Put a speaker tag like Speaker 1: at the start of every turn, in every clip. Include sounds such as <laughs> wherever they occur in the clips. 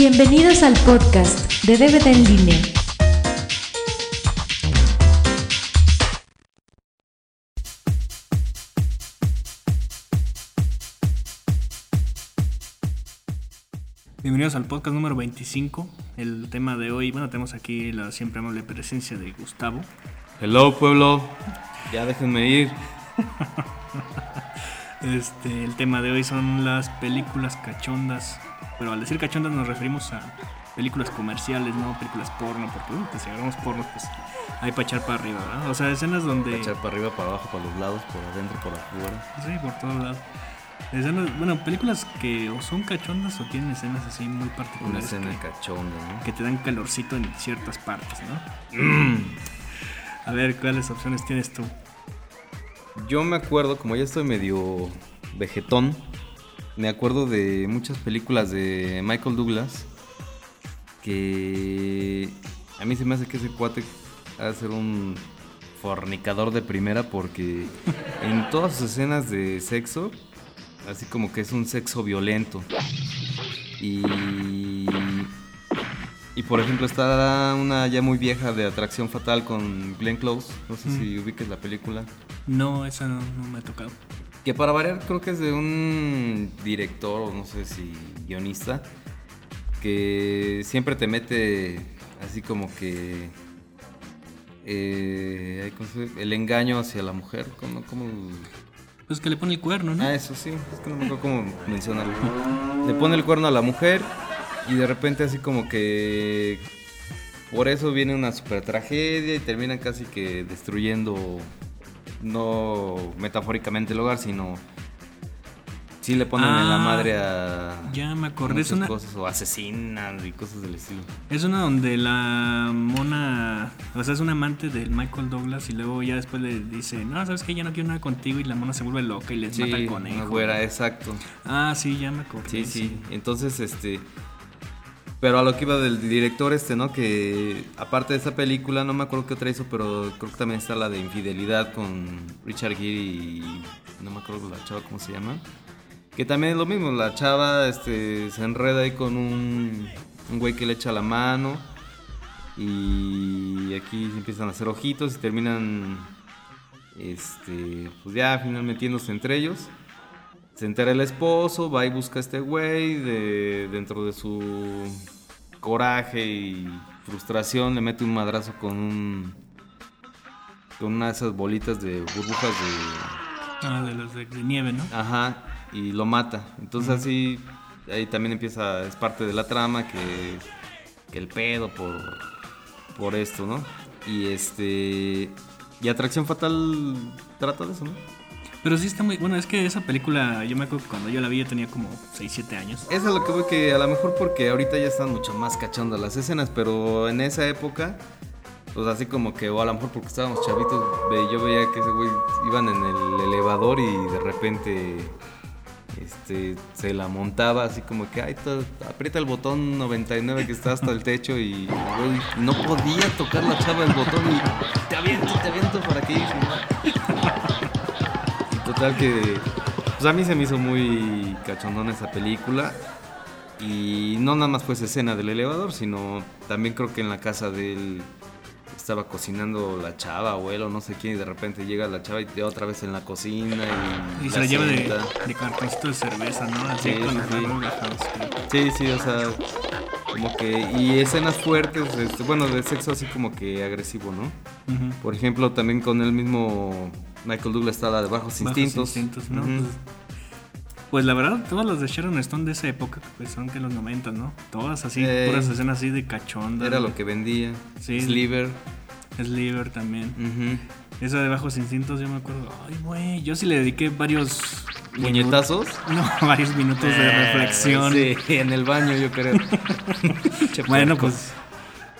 Speaker 1: Bienvenidos al podcast de DVD en línea.
Speaker 2: Bienvenidos al podcast número 25. El tema de hoy, bueno, tenemos aquí la siempre amable presencia de Gustavo.
Speaker 3: Hello pueblo, ya déjenme ir. <laughs>
Speaker 2: Este, el tema de hoy son las películas cachondas. Pero al decir cachondas nos referimos a películas comerciales, no películas porno, porque uh, pues, si agarramos porno, pues hay para echar para arriba, ¿verdad? O sea, escenas donde...
Speaker 3: Echar para arriba, para abajo, para los lados, por adentro, por afuera.
Speaker 2: Sí, por todos lados. Escenas, bueno, películas que o son cachondas o tienen escenas así muy
Speaker 3: Una
Speaker 2: particulares.
Speaker 3: escena
Speaker 2: que-
Speaker 3: cachonda, ¿no?
Speaker 2: que te dan calorcito en ciertas partes, ¿no? A ver, ¿cuáles opciones tienes tú?
Speaker 3: Yo me acuerdo, como ya estoy medio vegetón, me acuerdo de muchas películas de Michael Douglas que a mí se me hace que ese cuate ha de ser un fornicador de primera porque en todas sus escenas de sexo, así como que es un sexo violento. Y y por ejemplo está una ya muy vieja de Atracción Fatal con Glenn Close, no sé si ubiques la película.
Speaker 2: No, esa no, no me ha tocado.
Speaker 3: Que para variar creo que es de un director o no sé si guionista que siempre te mete así como que eh, el engaño hacia la mujer, como, como
Speaker 2: Pues que le pone el cuerno, ¿no?
Speaker 3: Ah, eso sí, es que no me acuerdo cómo mencionarlo. Le pone el cuerno a la mujer y de repente así como que por eso viene una super tragedia y terminan casi que destruyendo no metafóricamente el hogar, sino sí le ponen en la
Speaker 2: Ah,
Speaker 3: madre a
Speaker 2: ya me acordé, es una-
Speaker 3: cosas o asesinan y cosas del estilo.
Speaker 2: Es una donde la mona, o sea, es un amante del Michael Douglas y luego ya después le dice, no, sabes que ya no quiero nada contigo y la mona se vuelve loca y les
Speaker 3: Sí,
Speaker 2: mata
Speaker 3: una
Speaker 2: conejo.
Speaker 3: güera, exacto.
Speaker 2: Ah, sí, ya me acordé.
Speaker 3: Sí, sí. Entonces, este. Pero a lo que iba del director este, ¿no? Que aparte de esa película, no me acuerdo qué otra hizo, pero creo que también está la de Infidelidad con Richard Gere y no me acuerdo la chava cómo se llama. Que también es lo mismo, la chava este, se enreda ahí con un, un güey que le echa la mano y aquí empiezan a hacer ojitos y terminan, este, pues ya al final metiéndose entre ellos. Se entera el esposo, va y busca a este güey, de, dentro de su coraje y frustración le mete un madrazo con un con una de esas bolitas de burbujas de
Speaker 2: Ah, de los de, de nieve, ¿no?
Speaker 3: ajá y lo mata. Entonces así ahí también empieza es parte de la trama que que el pedo por por esto, ¿no? Y este y Atracción Fatal trata de eso, ¿no?
Speaker 2: Pero sí está muy, bueno, es que esa película, yo me acuerdo que cuando yo la vi yo tenía como 6, 7 años.
Speaker 3: Eso es lo que voy que a lo mejor porque ahorita ya están mucho más cachondas las escenas, pero en esa época, pues así como que, o a lo mejor porque estábamos chavitos, yo veía que ese güey iban en el elevador y de repente este se la montaba así como que, ay, aprieta el botón 99 que está hasta el techo y no podía tocar la chava el botón y te aviento, te aviento para que total que pues a mí se me hizo muy cachondona esa película y no nada más fue esa escena del elevador, sino también creo que en la casa de él estaba cocinando la chava, abuelo, no sé quién, y de repente llega la chava y te otra vez en la cocina y,
Speaker 2: Y se la lleva de, de cartoncito de cerveza, ¿no? Así
Speaker 3: Sí,
Speaker 2: con
Speaker 3: sí, sí. Sí, sí, o sea, como que y escenas fuertes, este, bueno, de sexo así como que agresivo, ¿no? Por ejemplo, también con el mismo Michael Douglas está la de Bajos
Speaker 2: Bajos
Speaker 3: Instintos.
Speaker 2: Instintos, ¿no? Pues, pues la verdad, todas las de Sharon Stone de esa época, pues son que los 90, ¿no? Todas así,
Speaker 3: Ey.
Speaker 2: puras escenas así de cachonda.
Speaker 3: Era lo que vendía.
Speaker 2: Sí.
Speaker 3: Sliver.
Speaker 2: Sliver también.
Speaker 3: Ujú.
Speaker 2: Esa de Bajos Instintos, yo me acuerdo. Ay, güey, yo sí le dediqué varios.
Speaker 3: ¿Puñetazos? <laughs>
Speaker 2: No, varios minutos de reflexión.
Speaker 3: Sí, en el baño yo creo. <laughs>
Speaker 2: Bueno, pues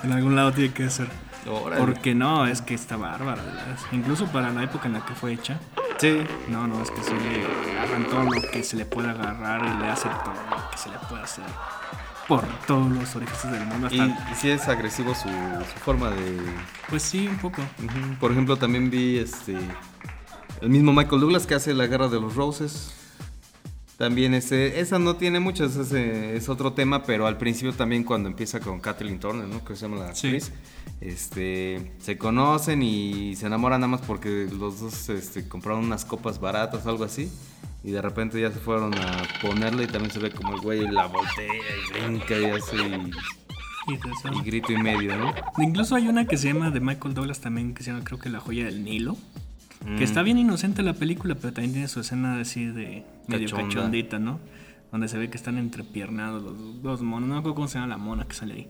Speaker 2: en algún lado tiene que ser.
Speaker 3: Órale.
Speaker 2: Porque no, es que está bárbara, ¿verdad? Incluso para la época en la que fue hecha.
Speaker 3: Sí.
Speaker 2: No, no, es que sí le agarran todo lo que se le puede agarrar y le hace todo lo que se le puede hacer. Por todos los orificios del mundo.
Speaker 3: Y,
Speaker 2: Hasta,
Speaker 3: y sí es agresivo su, su forma de...
Speaker 2: Pues sí, un poco.
Speaker 3: Por ejemplo, también vi este... El mismo Michael Douglas que hace la guerra de los Roses. También este, esa no tiene mucho, ese es otro tema, pero al principio también cuando empieza con Kathleen Turner, ¿no? Que se llama la
Speaker 2: Sí.
Speaker 3: actriz. Este, se conocen y se enamoran nada más porque los dos este, compraron unas copas baratas o algo así. Y de repente ya se fueron a ponerla y también se ve como el güey la voltea y brinca y hace y,
Speaker 2: y
Speaker 3: grito y medio, ¿no?
Speaker 2: Incluso hay una que se llama de Michael Douglas también, que se llama creo que La joya del Nilo.
Speaker 3: Mm.
Speaker 2: Que está bien inocente la película, pero también tiene su escena así de medio
Speaker 3: Cachonda.
Speaker 2: cachondita, ¿no? Donde se ve que están entrepiernados los dos monos. No me acuerdo cómo se llama la mona que sale ahí.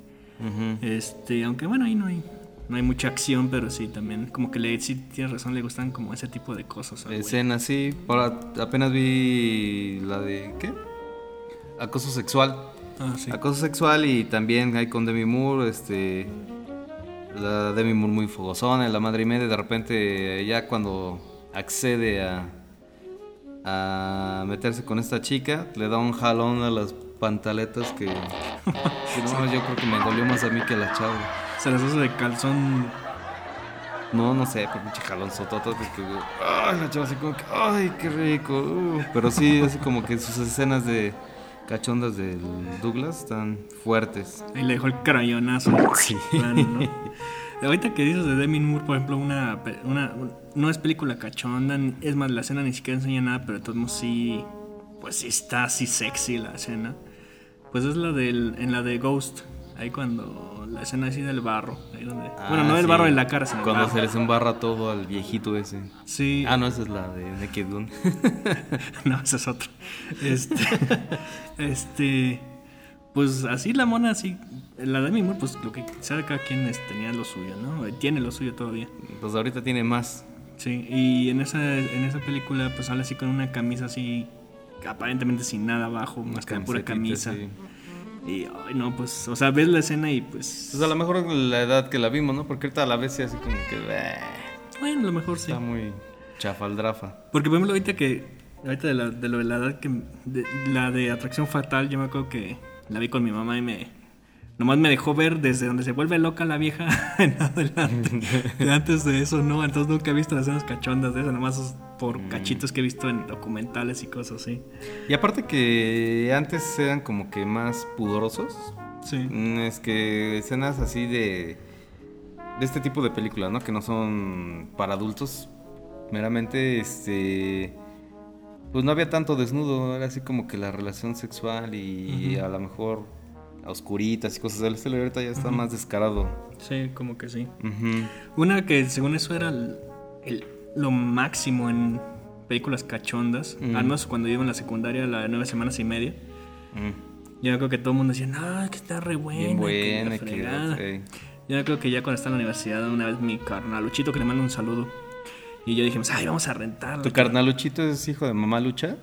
Speaker 2: Este, aunque bueno, ahí no hay, no hay mucha acción, pero sí también, como que le, sí tienes razón, le gustan como ese tipo de cosas. al güey.
Speaker 3: Escena, sí. Ahora apenas vi la de. ¿Qué? Acoso sexual.
Speaker 2: Ah, sí.
Speaker 3: Acoso sexual y también hay con Demi Moore, este. La Demi Moore muy fogosona, la madre y media. De repente, ya cuando accede a. a meterse con esta chica, le da un jalón a las pantaletas que. que no, yo creo que me dolió más a mí que a la chava.
Speaker 2: Se las hace de calzón.
Speaker 3: No, no sé, pero pinche jalón sototo que, que ay, la chava así como que, ay, qué rico. uh. Pero sí, así como que sus escenas de cachondas del Douglas están fuertes.
Speaker 2: Ahí le dejó el crayonazo.
Speaker 3: Sí.
Speaker 2: Plano, ¿no? Ahorita que dices de Demi Moore, por ejemplo, una, una, un- no es película cachonda, es más, la escena ni siquiera enseña nada, pero de todos modos sí, pues sí está así sexy la escena. Pues es la del, en la de Ghost, ahí cuando la escena así del barro, ahí donde, bueno, no
Speaker 3: Ah,
Speaker 2: del
Speaker 3: sí.
Speaker 2: barro en la cara, sino el
Speaker 3: Cuando
Speaker 2: barro.
Speaker 3: se les embarra todo al viejito ese.
Speaker 2: Sí,
Speaker 3: Ah, no, esa es la de Naked Gun. <laughs>
Speaker 2: no, ese es otro. Este, <laughs> este, pues así la mona, así, la Demi Moore, pues lo que sabe cada quien es- tenía lo suyo, ¿no? Tiene lo suyo todavía.
Speaker 3: pues ahorita tiene más.
Speaker 2: Sí, y en esa, en esa película pues sale así con una camisa así aparentemente sin nada abajo, más que pura camisa.
Speaker 3: sí.
Speaker 2: Y ay no, pues, o sea, ves la escena y pues
Speaker 3: Pues a lo mejor la edad que la vimos, ¿no? Porque ahorita a la vez sí así como que...
Speaker 2: bueno, a lo mejor sí.
Speaker 3: Está muy chafaldrafa.
Speaker 2: Porque por ejemplo ahorita que ahorita de, la, de lo de la edad que de- la de atracción fatal, yo me acuerdo que la vi con mi mamá y me nomás me dejó ver desde donde se vuelve loca la vieja <laughs> en adelante. <laughs> De antes de eso, no, entonces nunca he visto las escenas cachondas de eso, nomás por cachitos que he visto en documentales y cosas así.
Speaker 3: Y aparte que antes eran como que más pudorosos.
Speaker 2: Sí.
Speaker 3: Mm, Es que escenas así de. de este tipo de películas, ¿no? Que no son para adultos. Meramente, este. Pues no había tanto desnudo, era así como que la relación sexual y a lo mejor a oscuritas y cosas del estilo. Ahorita ya está más descarado.
Speaker 2: Sí, como que sí. Una que según eso era el- el- lo máximo en películas cachondas,
Speaker 3: Mm.
Speaker 2: al menos cuando yo iba en la secundaria, la de nueve semanas y media.
Speaker 3: Mm,
Speaker 2: Yo creo que todo el mundo decía, no, que está re buena.
Speaker 3: Bien
Speaker 2: que
Speaker 3: buena,
Speaker 2: la
Speaker 3: que.
Speaker 2: fregada".
Speaker 3: sí.
Speaker 2: Yo creo que ya cuando estaba en la universidad, una vez mi carnaluchito que le mando un saludo. Y yo dije, ay, vamos a rentarla.
Speaker 3: ¿Tu carnaluchito es hijo de mamá Lucha?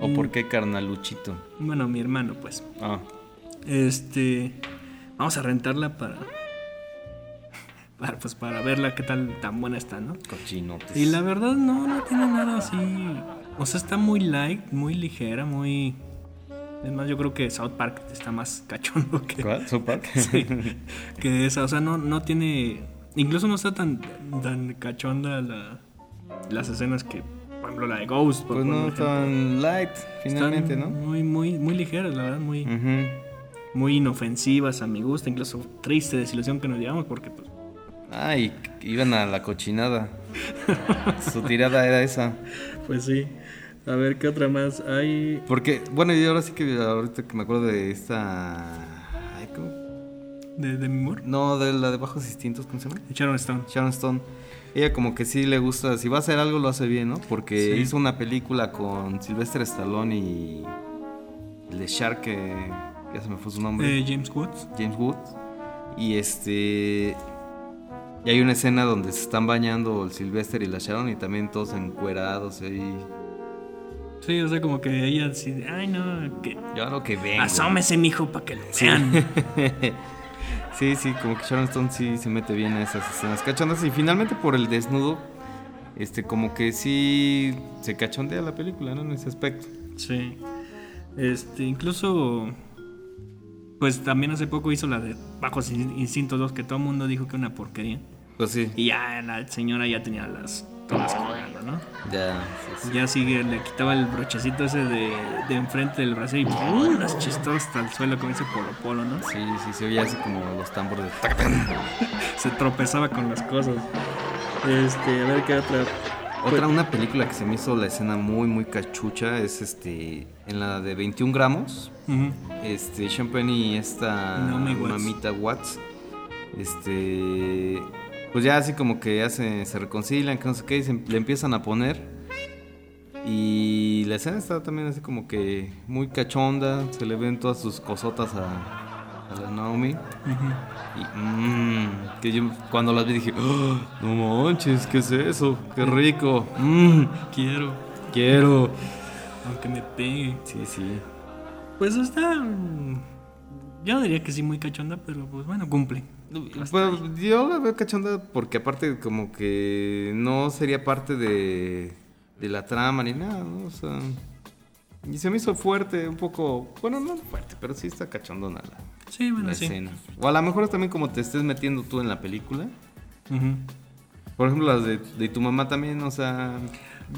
Speaker 3: ¿O
Speaker 2: Mm.
Speaker 3: por qué carnaluchito?
Speaker 2: Bueno, mi hermano, pues.
Speaker 3: Ah,
Speaker 2: Este. Vamos a rentarla para. Para, pues para verla qué tal tan buena está, ¿no?
Speaker 3: cochinotes.
Speaker 2: Y la verdad no, no tiene nada así. O sea, está muy light, muy ligera, muy. Es más, yo creo que South Park está más <laughs> cachondo que,
Speaker 3: ¿Cuál? ¿South Park? <laughs>
Speaker 2: Sí, que esa. O sea, no, no tiene. Incluso no está tan, tan cachonda la, las escenas que. Por ejemplo, la de Ghost. por
Speaker 3: Pues no tan light, finalmente,
Speaker 2: Están
Speaker 3: ¿no?
Speaker 2: Muy, muy, muy ligeras, la verdad, muy,
Speaker 3: Ujú.
Speaker 2: muy inofensivas a mi gusto. Incluso triste desilusión que nos llevamos porque, pues.
Speaker 3: Ay, iban a la cochinada. Su tirada era esa.
Speaker 2: Pues sí. A ver, ¿qué otra más hay?
Speaker 3: Porque, bueno, y ahora sí que ahorita que me acuerdo de esta. Ay, ¿cómo?
Speaker 2: De, de mi humor.
Speaker 3: No, de la de Bajos Instintos, ¿cómo se llama?
Speaker 2: De Sharon Stone.
Speaker 3: Sharon Stone. Ella como que sí le gusta, si va a hacer algo lo hace bien, ¿no? Porque
Speaker 2: Sí.
Speaker 3: hizo una película con Sylvester Stallone y el de Shark, que ya se me fue su nombre.
Speaker 2: Eh, James Woods.
Speaker 3: James Woods. Y este. Y hay una escena donde se están bañando el Sylvester y la Sharon y también todos encuerados ahí.
Speaker 2: Sí, o sea, como que ella sí. Ay, no, que.
Speaker 3: Yo lo que vengo.
Speaker 2: Asómese, mijo, para que lo vean. <laughs>
Speaker 3: Sí, sí, como que Sharon Stone sí se mete bien a esas escenas cachondas. Y finalmente por el desnudo, este, como que sí se cachondea la película, ¿no? En ese aspecto.
Speaker 2: Sí. Este, incluso. Pues también hace poco hizo la de Bajos In- Instintos 2, que todo el mundo dijo que una porquería.
Speaker 3: Pues sí.
Speaker 2: Y ya la señora ya tenía las. Todas colgando. ¿no?
Speaker 3: Ya, sí, sí.
Speaker 2: Ya sigue, le quitaba el brochecito ese de, de enfrente del brazo y ¡pum! las chistoras hasta el suelo con ese polo polo, ¿no?
Speaker 3: Sí, sí, se oía así como los tambores de. <laughs>
Speaker 2: Se tropezaba con las cosas. Este, a ver qué otra.
Speaker 3: Otra, una película que se me hizo la escena muy, muy cachucha es este, en la de 21 gramos. Este, Penn y esta
Speaker 2: Watts.
Speaker 3: mamita Watts, este, pues ya así como que ya se, se reconcilian, que no sé qué, y se, le empiezan a poner. Y la escena está también así como que muy cachonda, se le ven todas sus cosotas a, a la Naomi. Y mmm, que yo cuando las vi dije, "Oh, no manches, ¿qué es eso? Qué rico. Mmm,
Speaker 2: Quiero,
Speaker 3: quiero.
Speaker 2: aunque me pegue.
Speaker 3: Sí, sí.
Speaker 2: Pues está. mm, Yo diría que sí, muy cachonda, pero pues bueno, cumple.
Speaker 3: Pues yo la veo cachonda porque aparte como que no sería parte de, de la trama ni nada, ¿no? O sea, y se me hizo fuerte, un poco, bueno, no fuerte, pero sí está cachondona la,
Speaker 2: Sí, bueno,
Speaker 3: la
Speaker 2: sí.
Speaker 3: escena. O a lo mejor es también como te estés metiendo tú en la película. Por ejemplo, las de, de tu mamá también, o sea,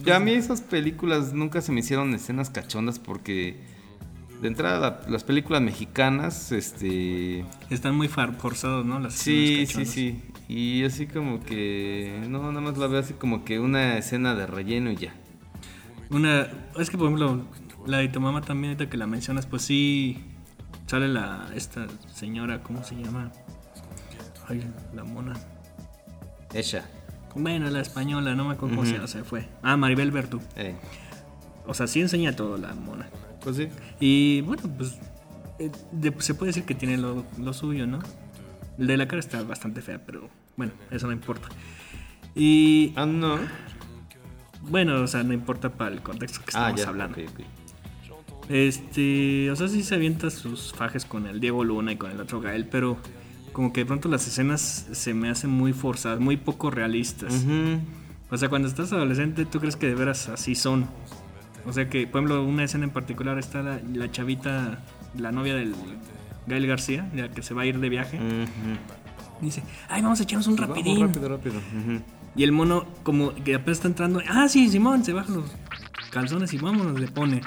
Speaker 3: ya a mí esas películas nunca se me hicieron escenas cachondas porque de entrada la- las películas mexicanas, este...
Speaker 2: Están muy forzados, ¿no? Las
Speaker 3: Sí, sí, sí. Y así como que. No, nada más la veo así como que una escena de relleno y ya.
Speaker 2: Una. Es que, por ejemplo, la de tu mamá también, ahorita que la mencionas, pues sí. Sale la. Esta señora, ¿cómo se llama? Ay, la mona.
Speaker 3: Ella.
Speaker 2: Bueno, la española, no me acuerdo cómo
Speaker 3: Ujú.
Speaker 2: se llama, se fue. Ah, Maribel Bertu.
Speaker 3: Eh.
Speaker 2: O sea, sí enseña todo la mona.
Speaker 3: Pues sí.
Speaker 2: Y bueno, pues eh, de- se puede decir que tiene lo, lo suyo, ¿no? El de la cara está bastante fea, pero bueno, eso no importa. Y
Speaker 3: Ah, no.
Speaker 2: bueno, o sea, no importa para el contexto que
Speaker 3: Ah,
Speaker 2: estamos
Speaker 3: ya.
Speaker 2: hablando. Este, o sea, sí se avienta sus fajes con el Diego Luna y con el otro Gael, pero como que de pronto las escenas se me hacen muy forzadas, muy poco realistas. O sea, cuando estás adolescente, tú crees que de veras así son. O sea, que, por ejemplo, una escena en particular está la, la chavita, la novia del Gael García, la que se va a ir de viaje. Dice, ay, vamos a echarnos un
Speaker 3: Vamos,
Speaker 2: rapidín.
Speaker 3: rápido, rápido.
Speaker 2: Y el mono, como que apenas está entrando, ah, sí, Simón, se baja los calzones y vámonos, le pone.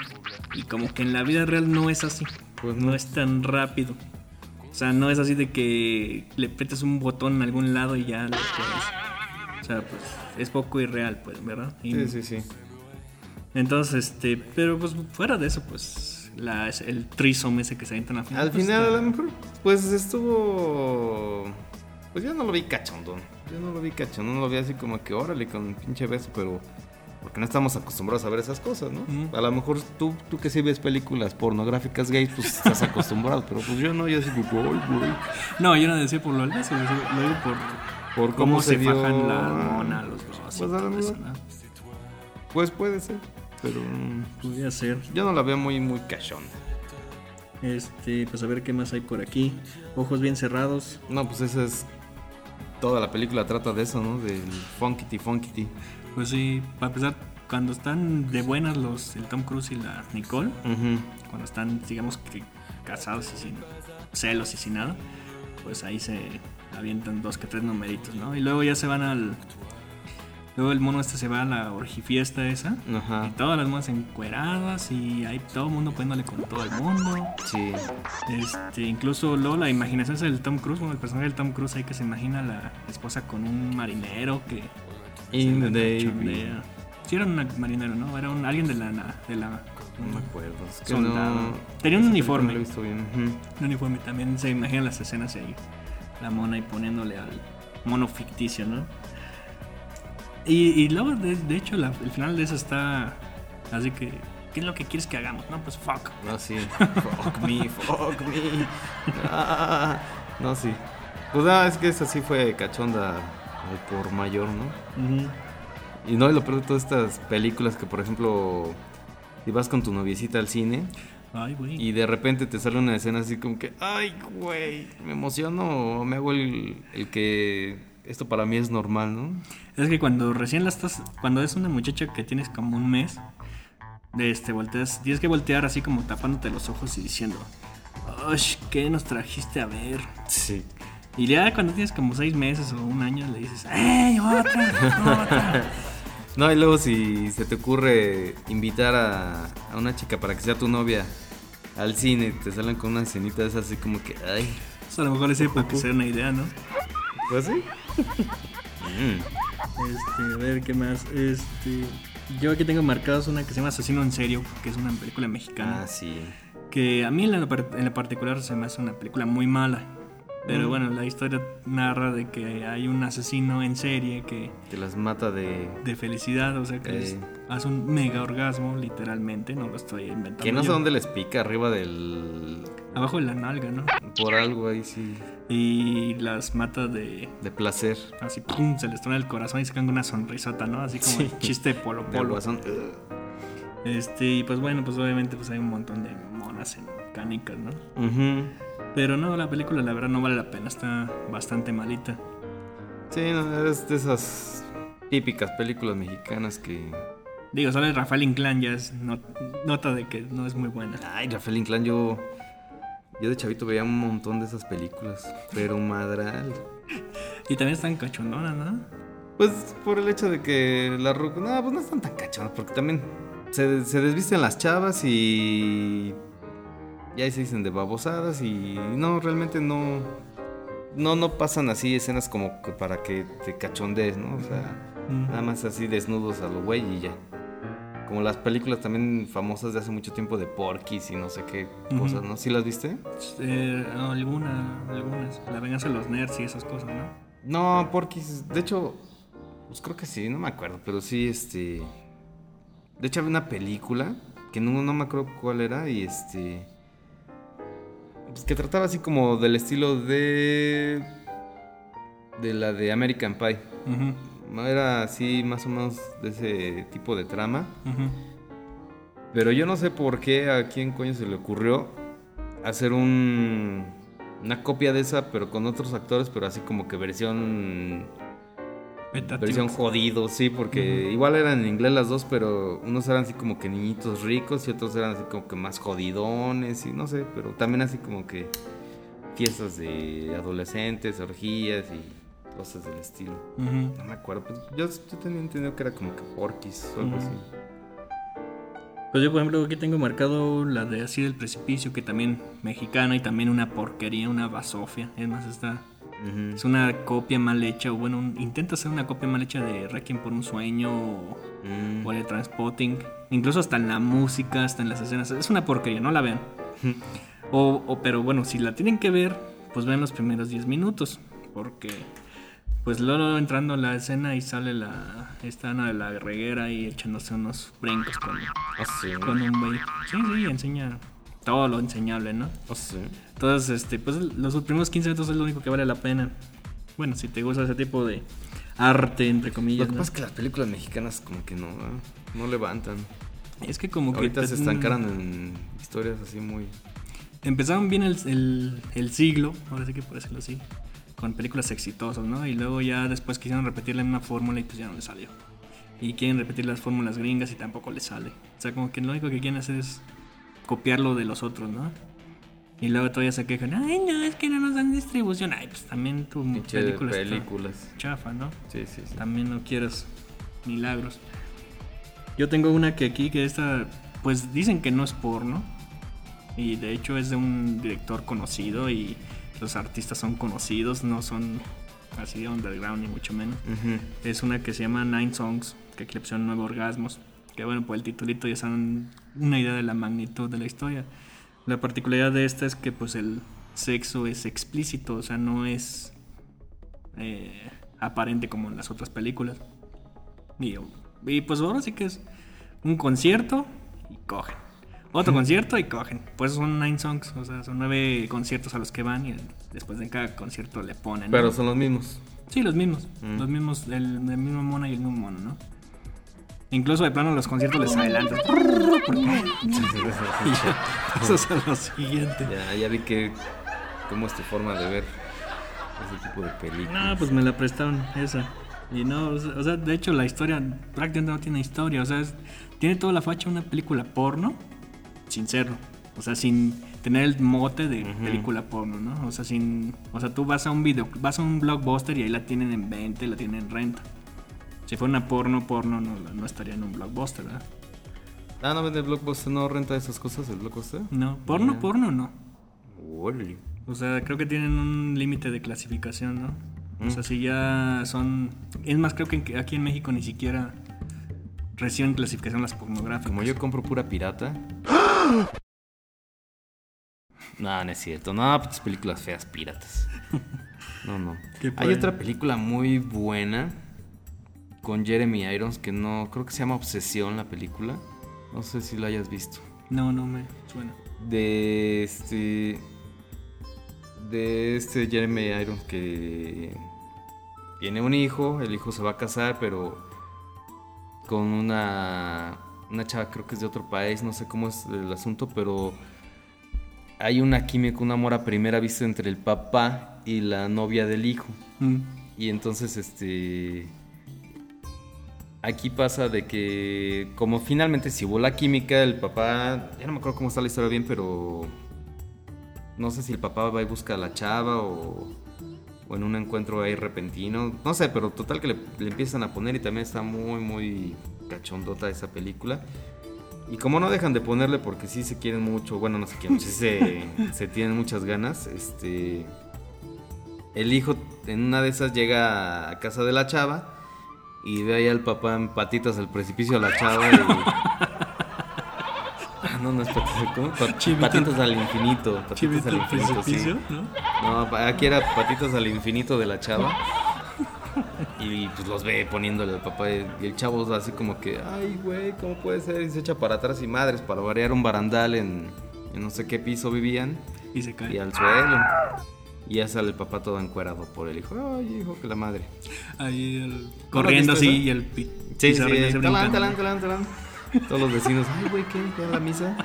Speaker 2: Y como que en la vida real no es así.
Speaker 3: Pues
Speaker 2: no.
Speaker 3: no.
Speaker 2: es tan rápido. O sea, no es así de que le apretas un botón en algún lado y ya lo puedes. O sea, pues es poco irreal, pues, ¿verdad? Y-
Speaker 3: Sí, sí, sí.
Speaker 2: Entonces, este, pero pues fuera de eso, pues la, el trisom ese que se avientan al final.
Speaker 3: Al
Speaker 2: pues,
Speaker 3: final, a lo mejor, pues estuvo. Pues yo no lo vi cachondón. Yo no lo vi cachondón, no lo vi así como que órale con un pinche beso, pero. Porque no estamos acostumbrados a ver esas cosas, ¿no? A lo mejor tú, tú que sí ves películas pornográficas gays, pues estás acostumbrado, pero pues yo no, yo así como, güey.
Speaker 2: No, yo no decía por lo del beso, lo digo por,
Speaker 3: Por
Speaker 2: cómo,
Speaker 3: cómo
Speaker 2: se,
Speaker 3: se dio-
Speaker 2: fajan la mona, los dos.
Speaker 3: Pues. Pues puede ser, pero mm,
Speaker 2: Podría ser.
Speaker 3: yo no la veo muy, muy cachonda.
Speaker 2: Este, pues a ver qué más hay por aquí. Ojos bien cerrados.
Speaker 3: No, pues esa es. Toda la película trata de eso, ¿no? Del funkity funkity.
Speaker 2: Pues sí, para empezar, cuando están de buenas los el Tom Cruise y la Nicole, cuando están, digamos que casados y sin celos y sin nada, pues ahí se avientan dos que tres numeritos, ¿no? Y luego ya se van al. Luego el mono este se va a la orgifiesta esa. Y
Speaker 3: Ajá.
Speaker 2: todas las monas encueradas y hay todo el mundo poniéndole con todo el mundo.
Speaker 3: Sí.
Speaker 2: Este, incluso luego la imaginación es del Tom Cruise, bueno, el personaje del Tom Cruise ahí que se imagina a la esposa con un marinero que
Speaker 3: In the
Speaker 2: cachondea. Sí era un marinero, ¿no? Era un, alguien de la de la
Speaker 3: No me acuerdo. Es que
Speaker 2: Soldado.
Speaker 3: no.
Speaker 2: Tenía un uniforme.
Speaker 3: he visto bien.
Speaker 2: Un uniforme también se imagina las escenas ahí la mona y poniéndole al mono ficticio, ¿no? Y, y luego de, de hecho la- el final de eso está así que ¿qué es lo que quieres que hagamos? No, pues fuck.
Speaker 3: No, sí. <laughs> fuck me, fuck me. Ah, no, sí. Pues nada, es que esa sí fue cachonda al por mayor, ¿no? Y no, y lo peor de todas estas películas que, por ejemplo, si vas con tu noviecita al cine
Speaker 2: Ay, güey.
Speaker 3: y de repente te sale una escena así como que, ay, güey, me emociono me hago el, el que esto para mí es normal, ¿no?
Speaker 2: Es que cuando recién la estás, cuando es una muchacha que tienes como un mes, de este volteas, tienes que voltear así como tapándote los ojos y diciendo, "Ush, ¿qué nos trajiste a ver?"
Speaker 3: Sí.
Speaker 2: Y ya cuando tienes como seis meses o un año le dices, ¡Ey, otra! otra! <laughs>
Speaker 3: No, y luego si se te ocurre invitar a, a una chica para que sea tu novia al cine y te salen con una escenita es así como que, ay,
Speaker 2: O sea, a lo mejor ese para que sea una idea, ¿no?
Speaker 3: pues sí.
Speaker 2: Este, a ver, ¿qué más? Este, yo aquí tengo marcados una que se llama Asesino en Serio, que es una película mexicana.
Speaker 3: Ah, sí.
Speaker 2: Que a mí en la, en la particular se me hace una película muy mala. Pero
Speaker 3: Mm.
Speaker 2: bueno, la historia narra de que hay un asesino en serie que
Speaker 3: Te las mata de...
Speaker 2: de felicidad, o sea que les hace un mega orgasmo, literalmente, no lo estoy inventando.
Speaker 3: Que no sé dónde les pica, arriba del...
Speaker 2: Abajo de la nalga, ¿no?
Speaker 3: Por algo ahí sí.
Speaker 2: Y las mata de.
Speaker 3: De placer.
Speaker 2: Así, pum, se les truena el corazón y con una sonrisota, ¿no? Así como
Speaker 3: Sí.
Speaker 2: el chiste de Polo
Speaker 3: De
Speaker 2: Polo.
Speaker 3: guasón.
Speaker 2: Este, y pues bueno, pues obviamente pues hay un montón de monas en canicas, ¿no?
Speaker 3: Ujú.
Speaker 2: Pero no, la película la verdad no vale la pena, está bastante malita.
Speaker 3: Sí, no, es de esas típicas películas mexicanas que...
Speaker 2: Digo, sale Rafael Inclán, ya es no- nota de que no es muy buena.
Speaker 3: Ay, Rafael Inclán, yo... Yo de chavito veía un montón de esas películas, pero madral.
Speaker 2: Y también están cachondonas, ¿no?
Speaker 3: Pues por el hecho de que la rock... No, pues no están tan cachondas, porque también se, se desvisten las chavas y... Y ahí se dicen de babosadas y no, realmente no... No, no pasan así escenas como que para que te cachondees, ¿no? O sea, nada más así desnudos a lo güey y ya. Como las películas también famosas de hace mucho tiempo de Porky's y no sé qué cosas, ¿no? ¿Sí las viste?
Speaker 2: Eh, alguna, algunas. La venganza de los nerds y esas cosas, ¿no?
Speaker 3: No, Porky's, de hecho, pues creo que sí, no me acuerdo, pero sí, este... De hecho había una película, que no, no me acuerdo cuál era, y este... pues, que trataba así como del estilo de... De la de American Pie. Era así más o menos de ese tipo de trama. Pero yo no sé por qué a quién coño se le ocurrió hacer un una copia de esa, pero con otros actores, pero así como que versión Versión
Speaker 2: Tube.
Speaker 3: jodido, sí, porque igual eran en inglés las dos, pero unos eran así como que niñitos ricos y otros eran así como que más jodidones y no sé, pero también así como que fiestas de adolescentes, orgías y cosas del estilo.
Speaker 2: Ujú.
Speaker 3: No me acuerdo, pues yo, yo tenía entendido que era como que Porky's o algo
Speaker 2: Ujú.
Speaker 3: así.
Speaker 2: Pues yo, por ejemplo, aquí tengo marcado la de Así del Precipicio, que también mexicana y también una porquería, una basofia. Es más, está. Es una copia mal hecha, o bueno, un- intenta hacer una copia mal hecha de Requiem por un sueño o,
Speaker 3: Mm.
Speaker 2: o de Transpotting. Incluso hasta en la música, hasta en las escenas. Es una porquería, no la vean. <laughs> O, o- pero bueno, si la tienen que ver, pues vean los primeros 10 minutos. Porque, pues luego entrando a la escena y sale la esta Ana de la Reguera y echándose unos brincos con,
Speaker 3: Ah, sí.
Speaker 2: con un güey. Sí, sí, enseña todo lo enseñable, ¿no?
Speaker 3: Ah, sí.
Speaker 2: Entonces, este, pues los primeros 15 minutos es lo único que vale la pena. Bueno, si te gusta ese tipo de arte, entre
Speaker 3: Lo
Speaker 2: comillas.
Speaker 3: que
Speaker 2: ¿no?
Speaker 3: pasa es que las películas mexicanas como que no, ¿eh? no levantan.
Speaker 2: Es que como que...
Speaker 3: Ahorita se estancaran en historias así muy...
Speaker 2: Empezaron bien el, el- el siglo, ahora sí que por decirlo así, con películas exitosas, ¿no? Y luego ya después quisieron repetir la misma fórmula y pues ya no les salió. Y quieren repetir las fórmulas gringas y tampoco les sale. O sea, como que lo único que quieren hacer es copiarlo de los otros, ¿no? Y luego todavía se quejan, ay, no, es que no nos dan distribución. Ay, pues también tu
Speaker 3: Pinche
Speaker 2: película está
Speaker 3: películas.
Speaker 2: chafa, ¿no?
Speaker 3: Sí, sí, sí.
Speaker 2: También no quieres milagros. Yo tengo una que aquí, que esta, pues dicen que no es porno. Y de hecho es de un director conocido y los artistas son conocidos, no son así de underground ni mucho menos. Es una que se llama Nine Songs, que le pusieron nueve orgasmos. Que bueno, por el titulito ya se dan una idea de la magnitud de la historia. La particularidad de esta es que pues el sexo es explícito, o sea, no es eh, aparente como en las otras películas. Y, y, pues ahora sí que es un concierto y cogen. Otro concierto y cogen. Pues son nine songs, o sea, son nueve conciertos a los que van y después de cada concierto le ponen. ¿no?
Speaker 3: Pero son los mismos.
Speaker 2: Sí, los mismos.
Speaker 3: Mm.
Speaker 2: Los mismos, el, el mismo mono y el mismo mono, ¿no? Incluso de plano los conciertos les adelantan. <laughs> y ya pasas a lo siguiente.
Speaker 3: Ya, ya vi que... ¿Cómo es tu forma de ver ese tipo de películas?
Speaker 2: No, pues me la prestaron esa. Y no, o sea, de hecho la historia prácticamente no tiene historia. O sea, es- tiene toda la facha una película porno sin serlo. O sea, sin tener el mote de película porno, ¿no? O sea, sin... O sea, tú vas a un video, vas a un blockbuster y ahí la tienen en venta y la tienen en renta. Si fuera una porno, porno no, no estaría en un blockbuster, ¿verdad?
Speaker 3: Ah, no vende Blockbuster, no renta esas cosas el Blockbuster.
Speaker 2: No, porno, porno no.
Speaker 3: Órale.
Speaker 2: O sea, creo que tienen un límite de clasificación, ¿no? O
Speaker 3: Mm.
Speaker 2: sea, si ya son... Es más, creo que aquí en México ni siquiera reciben clasificación las pornográficas.
Speaker 3: Como yo compro pura pirata. <gasps> No, no es cierto. No, pues películas feas piratas. <laughs> No, no.
Speaker 2: ¿Qué
Speaker 3: Hay otra película muy buena con Jeremy Irons que no, creo que se llama Obsesión la película. No sé si la hayas visto.
Speaker 2: No, no me suena.
Speaker 3: De este. De este Jeremy Irons que tiene un hijo. El hijo se va a casar, pero con una. Una chava, creo que es de otro país. No sé cómo es el asunto, pero hay una química, un amor a primera vista entre el papá y la novia del hijo.
Speaker 2: Mm.
Speaker 3: Y entonces, este. Aquí pasa de que, como finalmente si hubo la química, el papá. Ya no me acuerdo cómo está la historia bien, pero. No sé si el papá va y busca a la chava o. O en un encuentro ahí repentino. No sé, pero total que le, le empiezan a poner y también está muy, muy cachondota esa película. Y como no dejan de ponerle porque sí se quieren mucho, bueno, no se quieren mucho, sí se, <laughs> se tienen muchas ganas, este el hijo en una de esas llega a casa de la chava y ve ahí al papá en patitas al precipicio a la chava y... <laughs> Ah, no, no es patitas, ¿cómo? Pa-
Speaker 2: Chivito.
Speaker 3: patitas al infinito, patitas
Speaker 2: Chivito
Speaker 3: al infinito,
Speaker 2: precipicio,
Speaker 3: sí.
Speaker 2: ¿no?
Speaker 3: No, aquí era patitas al infinito de la chava. Y pues los ve poniéndole al papá y y el chavo así como que, ay güey, ¿cómo puede ser? Y se echa para atrás y madres, para variar un barandal en, en no sé qué piso vivían
Speaker 2: Y se cae.
Speaker 3: y al suelo. Y ya sale el papá todo encuerado por el hijo. Ay, hijo, que la madre.
Speaker 2: Ahí el-
Speaker 3: ¿No lo
Speaker 2: corriendo así y el pi-
Speaker 3: Sí, sí,
Speaker 2: ese
Speaker 3: talán, talán, talán, talán. Todos los vecinos, ay, güey, ¿qué? ¿Qué la misa?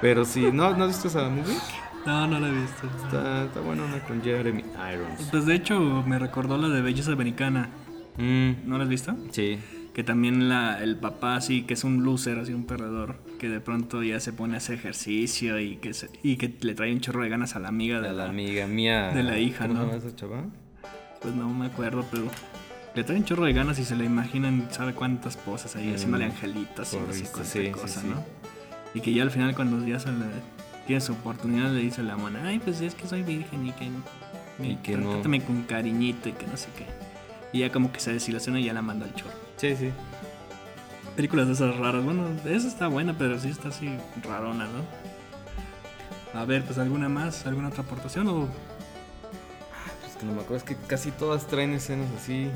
Speaker 3: Pero sí, ¿no, ¿no has visto esa movie?
Speaker 2: No, no la he visto.
Speaker 3: Está, está buena una con Jeremy Irons.
Speaker 2: Pues de hecho me recordó la de Belleza Americana.
Speaker 3: Mm,
Speaker 2: ¿No la has visto?
Speaker 3: sí.
Speaker 2: Que también la, el papá así, que es un loser, así un perdedor, que de pronto ya se pone a hacer ejercicio y que, se- y que le trae un chorro de ganas a la amiga de la,
Speaker 3: la amiga mía.
Speaker 2: de la hija,
Speaker 3: ¿Cómo
Speaker 2: ¿no?
Speaker 3: esa chava?
Speaker 2: Pues no me acuerdo, pero le trae un chorro de ganas y se le imaginan, sabe cuántas poses ahí,
Speaker 3: Mm,
Speaker 2: haciéndole angelitos y no sé
Speaker 3: porrista,
Speaker 2: cuánta
Speaker 3: sí, sí,
Speaker 2: cosa,
Speaker 3: sí.
Speaker 2: ¿no? Y que ya al final cuando ya se le tiene su oportunidad le dice a la mona, ay, pues es que soy virgen y que,
Speaker 3: Y que no-
Speaker 2: trátame con cariñito y que no sé qué. Y ya como que se desilusiona y ya la manda al chorro.
Speaker 3: Sí, sí.
Speaker 2: Películas de esas raras. Bueno, esa está buena, pero sí está así rarona, ¿no? A ver, pues alguna más, alguna otra aportación o
Speaker 3: Es que no me acuerdo, es que casi todas traen escenas así.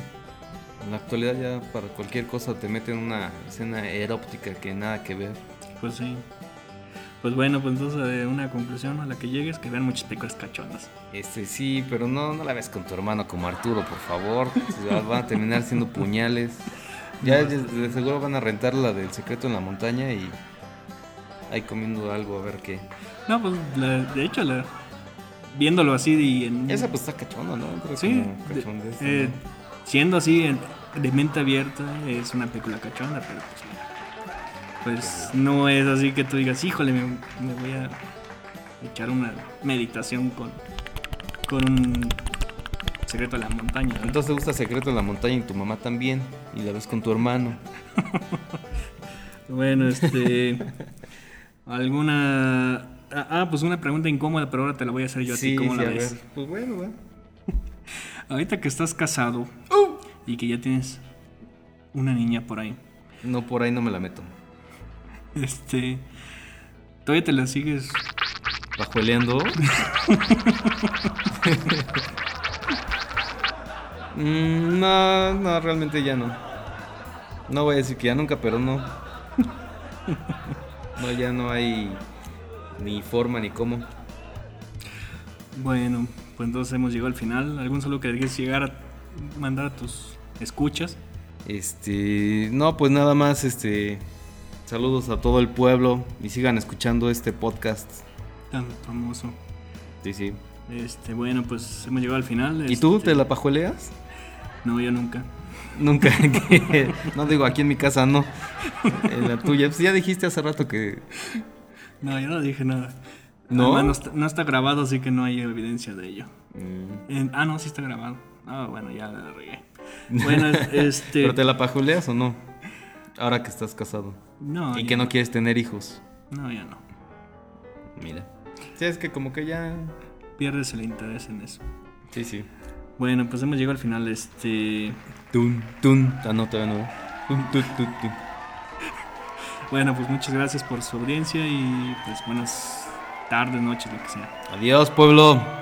Speaker 3: En la actualidad ya para cualquier cosa te meten una escena eróptica que nada que ver.
Speaker 2: pues sí. Pues bueno, pues entonces eh, una conclusión a la que llegues que vean muchas películas cachondas.
Speaker 3: Este sí, pero no, no la ves con tu hermano como Arturo, por favor. Van a terminar siendo puñales. Ya de seguro van a rentar la del secreto en la montaña y ahí comiendo algo a ver qué.
Speaker 2: No, pues la- de hecho, la- viéndolo así y en,
Speaker 3: Esa pues está cachonda, ¿no?
Speaker 2: Sí, de- eh,
Speaker 3: ¿no?
Speaker 2: siendo así en- de mente abierta es una película cachonda, pero pues, pues no es así que tú digas, híjole, me, me voy a echar una meditación con, con un secreto de la montaña. ¿no?
Speaker 3: Entonces te gusta Secreto en la montaña y tu mamá también. Y la ves con tu hermano. <laughs>
Speaker 2: Bueno, este. <laughs> ¿Alguna.? Ah, ah, pues una pregunta incómoda, pero ahora te la voy a hacer yo a ti. ¿Cómo la ves?
Speaker 3: Pues bueno, va. <laughs>
Speaker 2: Ahorita que estás casado y que ya tienes una niña por ahí,
Speaker 3: No, por ahí no me la meto.
Speaker 2: Este. ¿Todavía te la sigues?
Speaker 3: Pajueleando. <laughs> Mm, no, no, realmente ya no. No voy a decir que ya nunca, pero no. No, ya no hay ni forma ni cómo.
Speaker 2: Bueno, pues entonces hemos llegado al final. ¿Algún solo que quieres llegar a mandar a tus escuchas?
Speaker 3: Este, no, pues nada más, este, saludos a todo el pueblo y sigan escuchando este podcast.
Speaker 2: Tan famoso.
Speaker 3: Sí, sí.
Speaker 2: Este, bueno, pues hemos llegado al final.
Speaker 3: ¿Y tú
Speaker 2: Este,
Speaker 3: te la pajueleas?
Speaker 2: No, yo nunca.
Speaker 3: Nunca. <laughs> no digo aquí en mi casa, no. En la tuya. Pues ya dijiste hace rato que.
Speaker 2: No, yo no dije nada.
Speaker 3: ¿No?
Speaker 2: Además, no está, no está grabado, así que no hay evidencia de ello.
Speaker 3: Mm,
Speaker 2: En- ah, no, sí está grabado. Ah, bueno, ya la regué. Bueno, <laughs> este.
Speaker 3: ¿Pero te la pajuleas o no? Ahora que estás casado.
Speaker 2: No,
Speaker 3: y que no quieres tener hijos.
Speaker 2: No, ya no.
Speaker 3: Mira. Sí, es que como que ya...
Speaker 2: Pierdes el interés en eso.
Speaker 3: Sí, sí.
Speaker 2: Bueno, pues hemos llegado al final. Este.
Speaker 3: Tun, tun. Ah, no, todavía no. Tun, tun, tun, tun.
Speaker 2: Bueno, pues muchas gracias por su audiencia y pues buenas tardes, noches, lo que sea.
Speaker 3: Adiós, pueblo.